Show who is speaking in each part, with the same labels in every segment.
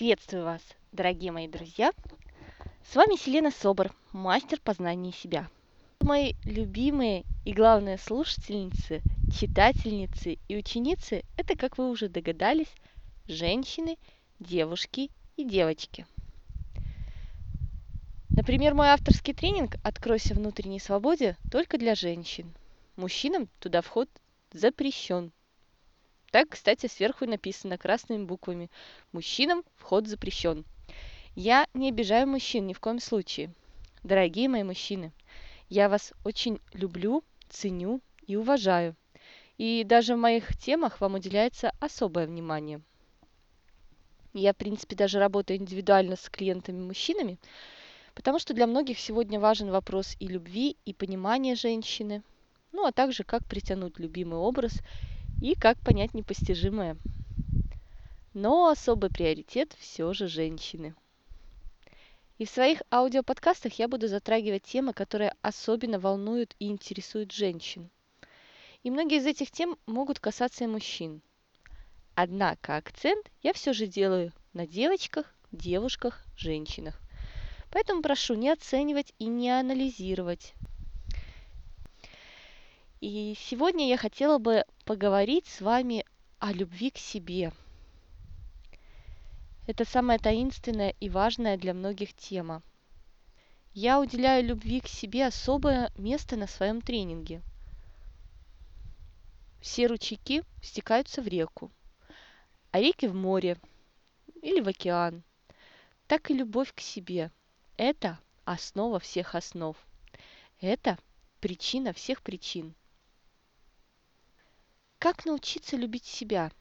Speaker 1: Приветствую вас, дорогие мои друзья! С вами Селена Собор, мастер познания себя. Мои любимые и главные слушательницы, читательницы и ученицы – это, как вы уже догадались, женщины, девушки и девочки. Например, мой авторский тренинг «Откройся внутренней свободе» только для женщин. Мужчинам туда вход запрещен – так, кстати, сверху написано красными буквами. Мужчинам вход запрещен. Я не обижаю мужчин ни в коем случае. Дорогие мои мужчины, я вас очень люблю, ценю и уважаю. И даже в моих темах вам уделяется особое внимание. Я, в принципе, даже работаю индивидуально с клиентами-мужчинами, потому что для многих сегодня важен вопрос и любви, и понимания женщины, ну а также как притянуть любимый образ и как понять непостижимое. Но особый приоритет все же женщины. И в своих аудиоподкастах я буду затрагивать темы, которые особенно волнуют и интересуют женщин. И многие из этих тем могут касаться и мужчин. Однако акцент я все же делаю на девочках, девушках, женщинах. Поэтому прошу не оценивать и не анализировать. И сегодня я хотела бы поговорить с вами о любви к себе. Это самая таинственная и важная для многих тема. Я уделяю любви к себе особое место на своем тренинге. Все ручейки стекаются в реку, а реки в море или в океан. Так и любовь к себе – это основа всех основ. Это причина всех причин. Как научиться любить себя?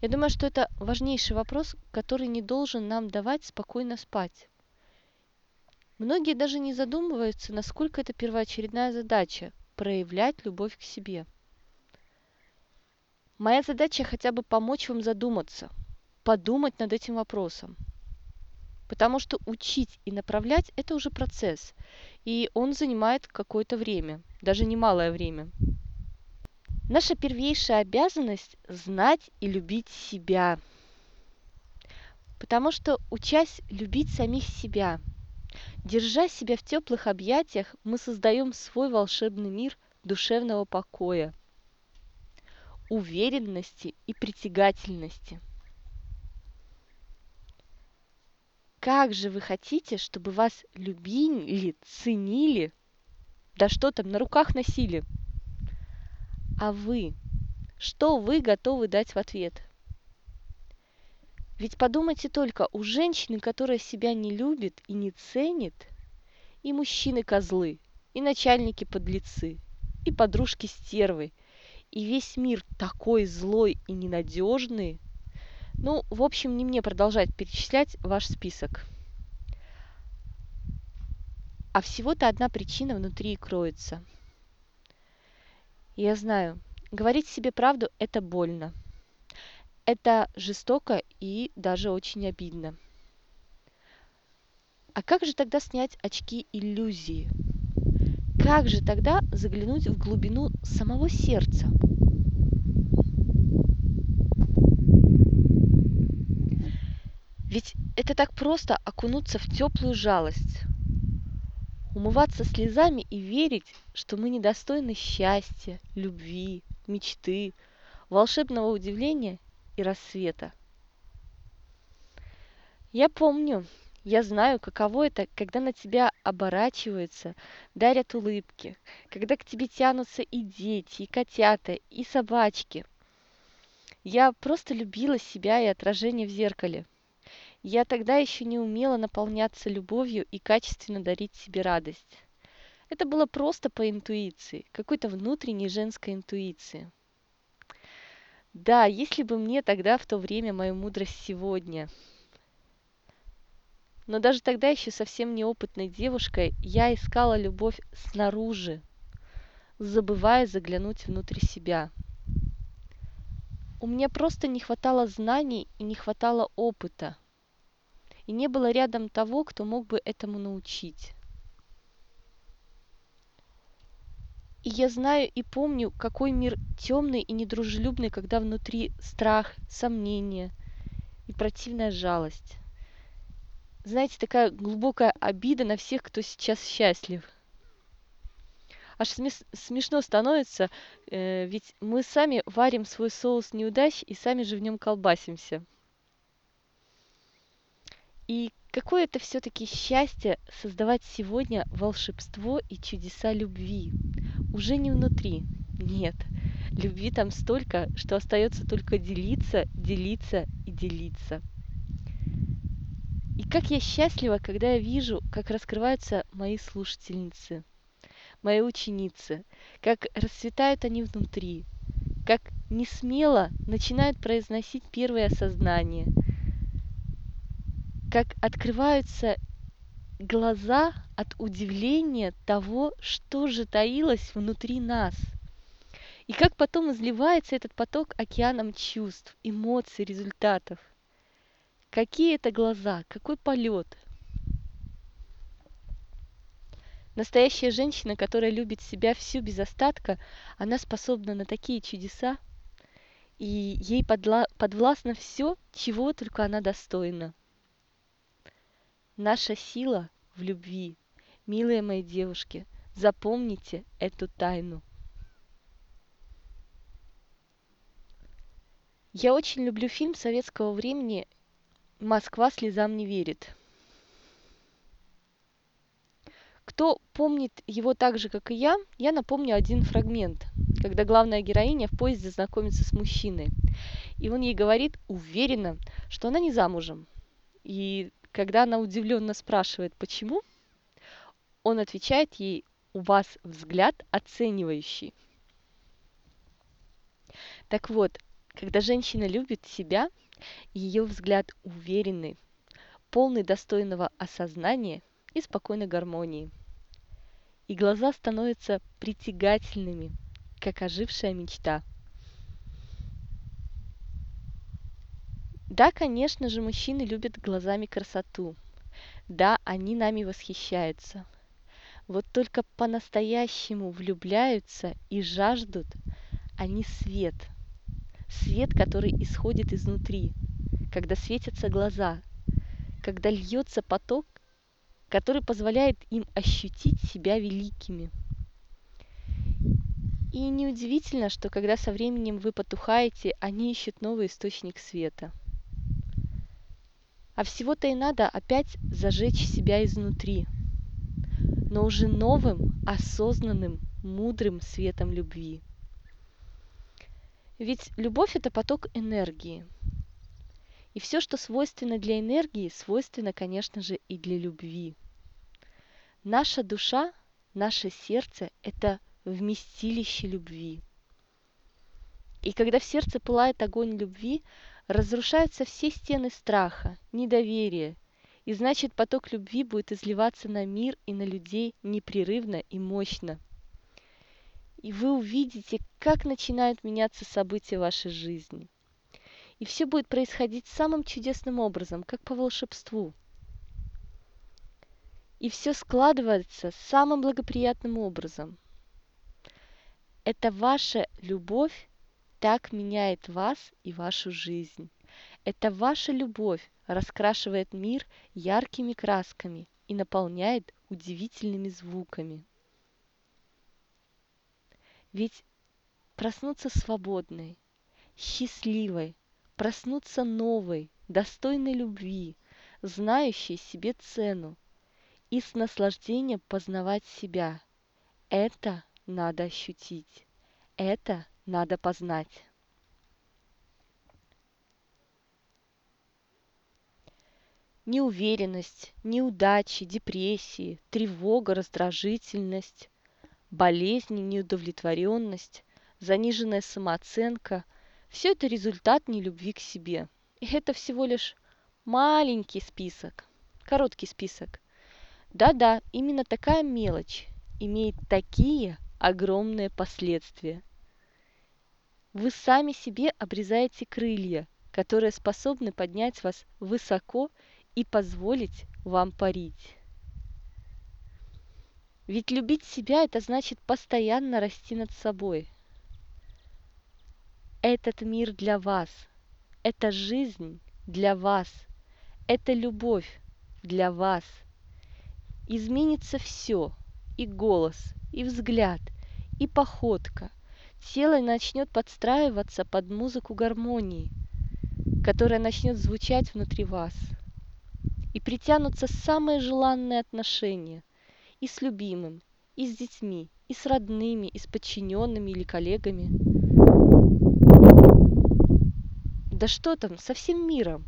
Speaker 1: Я думаю, что это важнейший вопрос, который не должен нам давать спокойно спать. Многие даже не задумываются, насколько это первоочередная задача – проявлять любовь к себе. Моя задача хотя бы помочь вам задуматься, подумать над этим вопросом. Потому что учить и направлять – это уже процесс, и он занимает какое-то время, даже немалое время – Наша первейшая обязанность – знать и любить себя. Потому что, учась любить самих себя, держа себя в теплых объятиях, мы создаем свой волшебный мир душевного покоя, уверенности и притягательности. Как же вы хотите, чтобы вас любили, ценили, да что там, на руках носили – а вы? Что вы готовы дать в ответ? Ведь подумайте только, у женщины, которая себя не любит и не ценит, и мужчины козлы, и начальники подлецы, и подружки стервы, и весь мир такой злой и ненадежный. Ну, в общем, не мне продолжать перечислять ваш список. А всего-то одна причина внутри кроется – я знаю, говорить себе правду – это больно. Это жестоко и даже очень обидно. А как же тогда снять очки иллюзии? Как же тогда заглянуть в глубину самого сердца? Ведь это так просто окунуться в теплую жалость, умываться слезами и верить, что мы недостойны счастья, любви, мечты, волшебного удивления и рассвета. Я помню, я знаю, каково это, когда на тебя оборачиваются, дарят улыбки, когда к тебе тянутся и дети, и котята, и собачки. Я просто любила себя и отражение в зеркале – я тогда еще не умела наполняться любовью и качественно дарить себе радость. Это было просто по интуиции, какой-то внутренней женской интуиции. Да, если бы мне тогда в то время мою мудрость сегодня. Но даже тогда еще совсем неопытной девушкой я искала любовь снаружи, забывая заглянуть внутрь себя. У меня просто не хватало знаний и не хватало опыта – и не было рядом того, кто мог бы этому научить. И я знаю и помню, какой мир темный и недружелюбный, когда внутри страх, сомнения, и противная жалость. Знаете, такая глубокая обида на всех, кто сейчас счастлив. Аж смешно становится, э, ведь мы сами варим свой соус неудач и сами же в нем колбасимся. И какое это все-таки счастье создавать сегодня волшебство и чудеса любви. Уже не внутри, нет. Любви там столько, что остается только делиться, делиться и делиться. И как я счастлива, когда я вижу, как раскрываются мои слушательницы, мои ученицы, как расцветают они внутри, как не смело начинают произносить первые осознания, как открываются глаза от удивления того, что же таилось внутри нас. И как потом изливается этот поток океаном чувств, эмоций, результатов. Какие это глаза, какой полет. Настоящая женщина, которая любит себя всю без остатка, она способна на такие чудеса, и ей подвластно все, чего только она достойна. Наша сила в любви. Милые мои девушки, запомните эту тайну. Я очень люблю фильм советского времени «Москва слезам не верит». Кто помнит его так же, как и я, я напомню один фрагмент, когда главная героиня в поезде знакомится с мужчиной. И он ей говорит уверенно, что она не замужем. И когда она удивленно спрашивает, почему, он отвечает ей, у вас взгляд оценивающий. Так вот, когда женщина любит себя, ее взгляд уверенный, полный достойного осознания и спокойной гармонии. И глаза становятся притягательными, как ожившая мечта – Да, конечно же, мужчины любят глазами красоту. Да, они нами восхищаются. Вот только по-настоящему влюбляются и жаждут они свет. Свет, который исходит изнутри, когда светятся глаза, когда льется поток, который позволяет им ощутить себя великими. И неудивительно, что когда со временем вы потухаете, они ищут новый источник света – а всего-то и надо опять зажечь себя изнутри, но уже новым, осознанным, мудрым светом любви. Ведь любовь – это поток энергии. И все, что свойственно для энергии, свойственно, конечно же, и для любви. Наша душа, наше сердце – это вместилище любви. И когда в сердце пылает огонь любви, разрушаются все стены страха, недоверия, и значит поток любви будет изливаться на мир и на людей непрерывно и мощно. И вы увидите, как начинают меняться события вашей жизни. И все будет происходить самым чудесным образом, как по волшебству. И все складывается самым благоприятным образом. Это ваша любовь так меняет вас и вашу жизнь. Это ваша любовь раскрашивает мир яркими красками и наполняет удивительными звуками. Ведь проснуться свободной, счастливой, проснуться новой, достойной любви, знающей себе цену и с наслаждением познавать себя. Это надо ощутить. Это надо познать. Неуверенность, неудачи, депрессии, тревога, раздражительность, болезни, неудовлетворенность, заниженная самооценка – все это результат нелюбви к себе. И это всего лишь маленький список, короткий список. Да-да, именно такая мелочь имеет такие огромные последствия. Вы сами себе обрезаете крылья, которые способны поднять вас высоко и позволить вам парить. Ведь любить себя – это значит постоянно расти над собой. Этот мир для вас. Эта жизнь для вас. Это любовь для вас. Изменится все, и голос, и взгляд, и походка. Тело начнет подстраиваться под музыку гармонии, которая начнет звучать внутри вас. И притянутся самые желанные отношения и с любимым, и с детьми, и с родными, и с подчиненными или коллегами. Да что там, со всем миром.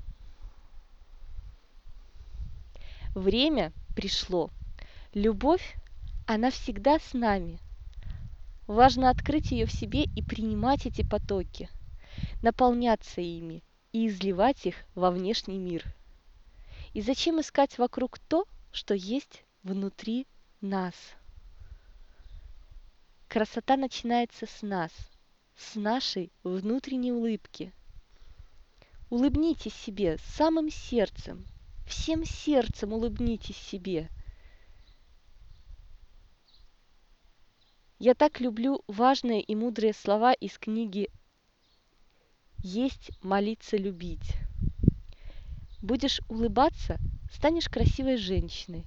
Speaker 1: Время пришло. Любовь, она всегда с нами. Важно открыть ее в себе и принимать эти потоки, наполняться ими и изливать их во внешний мир. И зачем искать вокруг то, что есть внутри нас? Красота начинается с нас, с нашей внутренней улыбки – Улыбнитесь себе самым сердцем, всем сердцем улыбнитесь себе. Я так люблю важные и мудрые слова из книги «Есть, молиться, любить». Будешь улыбаться, станешь красивой женщиной.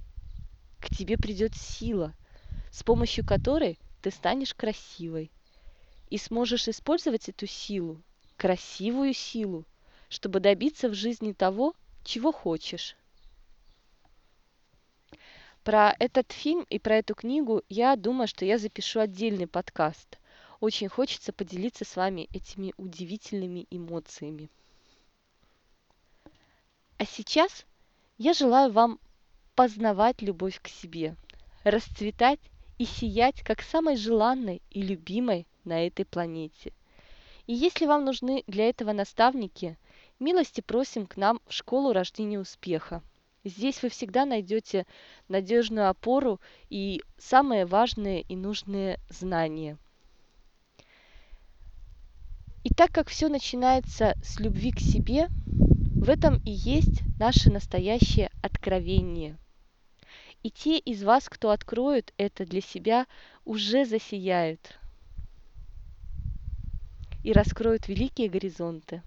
Speaker 1: К тебе придет сила, с помощью которой ты станешь красивой. И сможешь использовать эту силу, красивую силу, чтобы добиться в жизни того, чего хочешь. Про этот фильм и про эту книгу я думаю, что я запишу отдельный подкаст. Очень хочется поделиться с вами этими удивительными эмоциями. А сейчас я желаю вам познавать любовь к себе, расцветать и сиять как самой желанной и любимой на этой планете. И если вам нужны для этого наставники, Милости просим к нам в школу рождения успеха. Здесь вы всегда найдете надежную опору и самые важные и нужные знания. И так как все начинается с любви к себе, в этом и есть наше настоящее откровение. И те из вас, кто откроют это для себя, уже засияют и раскроют великие горизонты.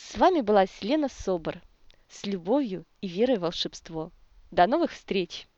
Speaker 1: С вами была Селена Собор. С любовью и верой в волшебство. До новых встреч!